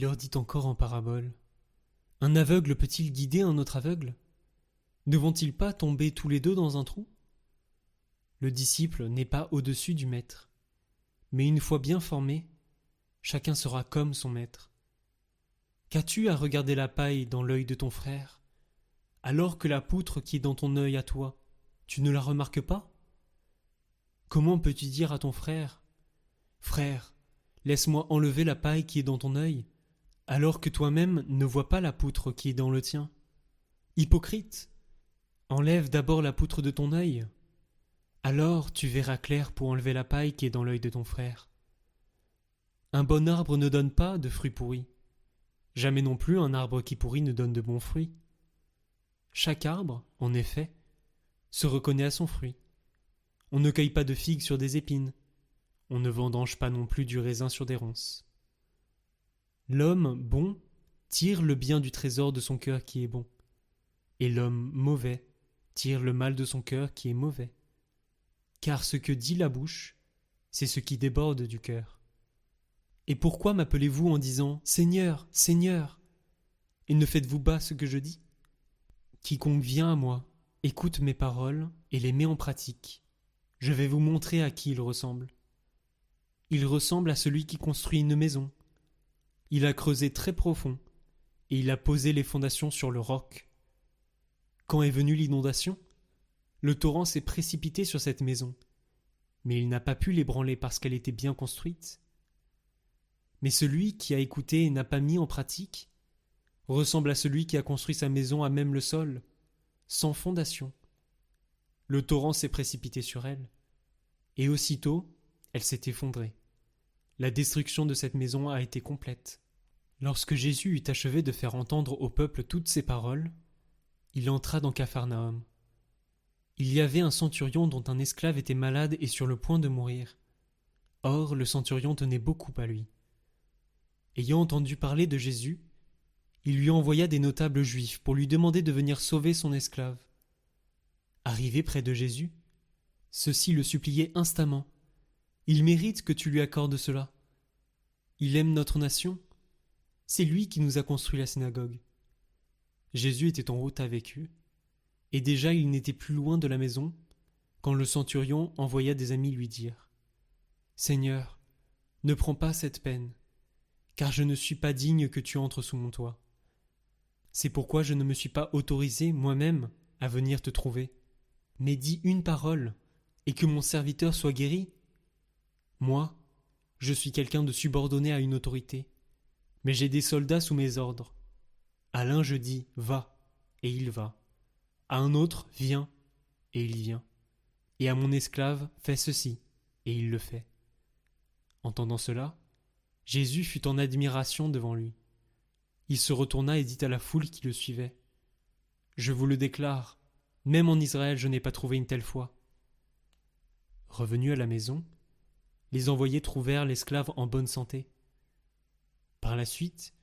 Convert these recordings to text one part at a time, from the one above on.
Il leur dit encore en parabole. Un aveugle peut-il guider un autre aveugle? Ne vont-ils pas tomber tous les deux dans un trou? Le disciple n'est pas au-dessus du maître, mais une fois bien formé, chacun sera comme son maître. Qu'as-tu à regarder la paille dans l'œil de ton frère, alors que la poutre qui est dans ton œil à toi, tu ne la remarques pas? Comment peux-tu dire à ton frère Frère, laisse-moi enlever la paille qui est dans ton œil, alors que toi-même ne vois pas la poutre qui est dans le tien Hypocrite Enlève d'abord la poutre de ton œil. Alors tu verras clair pour enlever la paille qui est dans l'œil de ton frère. Un bon arbre ne donne pas de fruits pourris. Jamais non plus un arbre qui pourrit ne donne de bons fruits. Chaque arbre, en effet, se reconnaît à son fruit. On ne cueille pas de figues sur des épines. On ne vendange pas non plus du raisin sur des ronces. L'homme bon tire le bien du trésor de son cœur qui est bon, et l'homme mauvais tire le mal de son cœur qui est mauvais. Car ce que dit la bouche, c'est ce qui déborde du cœur. Et pourquoi m'appelez-vous en disant Seigneur, Seigneur Et ne faites-vous pas ce que je dis? Quiconque vient à moi, écoute mes paroles et les met en pratique. Je vais vous montrer à qui il ressemble. Il ressemble à celui qui construit une maison. Il a creusé très profond, et il a posé les fondations sur le roc. Quand est venue l'inondation? Le torrent s'est précipité sur cette maison, mais il n'a pas pu l'ébranler parce qu'elle était bien construite. Mais celui qui a écouté et n'a pas mis en pratique ressemble à celui qui a construit sa maison à même le sol, sans fondation. Le torrent s'est précipité sur elle, et aussitôt elle s'est effondrée. La destruction de cette maison a été complète. Lorsque Jésus eut achevé de faire entendre au peuple toutes ces paroles, il entra dans Capharnaüm. Il y avait un centurion dont un esclave était malade et sur le point de mourir. Or le centurion tenait beaucoup à lui. Ayant entendu parler de Jésus, il lui envoya des notables juifs pour lui demander de venir sauver son esclave. Arrivé près de Jésus, ceux-ci le suppliaient instamment. Il mérite que tu lui accordes cela. Il aime notre nation. C'est lui qui nous a construit la synagogue. Jésus était en route avec eux, et déjà il n'était plus loin de la maison quand le centurion envoya des amis lui dire Seigneur, ne prends pas cette peine, car je ne suis pas digne que tu entres sous mon toit. C'est pourquoi je ne me suis pas autorisé moi-même à venir te trouver. Mais dis une parole, et que mon serviteur soit guéri. Moi, je suis quelqu'un de subordonné à une autorité, mais j'ai des soldats sous mes ordres. À l'un je dis va, et il va. À un autre viens, et il vient. Et à mon esclave fais ceci, et il le fait. Entendant cela, Jésus fut en admiration devant lui. Il se retourna et dit à la foule qui le suivait Je vous le déclare, même en Israël je n'ai pas trouvé une telle foi. Revenus à la maison, les envoyés trouvèrent l'esclave en bonne santé. Par la suite,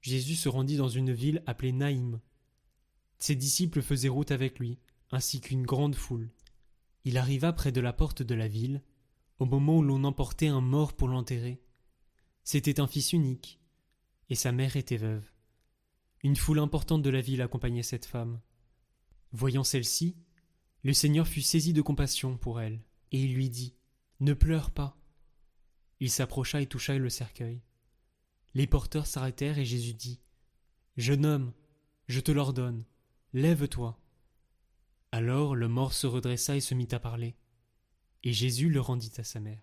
Jésus se rendit dans une ville appelée Naïm. Ses disciples faisaient route avec lui, ainsi qu'une grande foule. Il arriva près de la porte de la ville, au moment où l'on emportait un mort pour l'enterrer. C'était un fils unique, et sa mère était veuve. Une foule importante de la ville accompagnait cette femme. Voyant celle-ci, le Seigneur fut saisi de compassion pour elle, et il lui dit Ne pleure pas. Il s'approcha et toucha le cercueil. Les porteurs s'arrêtèrent et Jésus dit Jeune homme, je te l'ordonne, lève-toi. Alors le mort se redressa et se mit à parler, et Jésus le rendit à sa mère.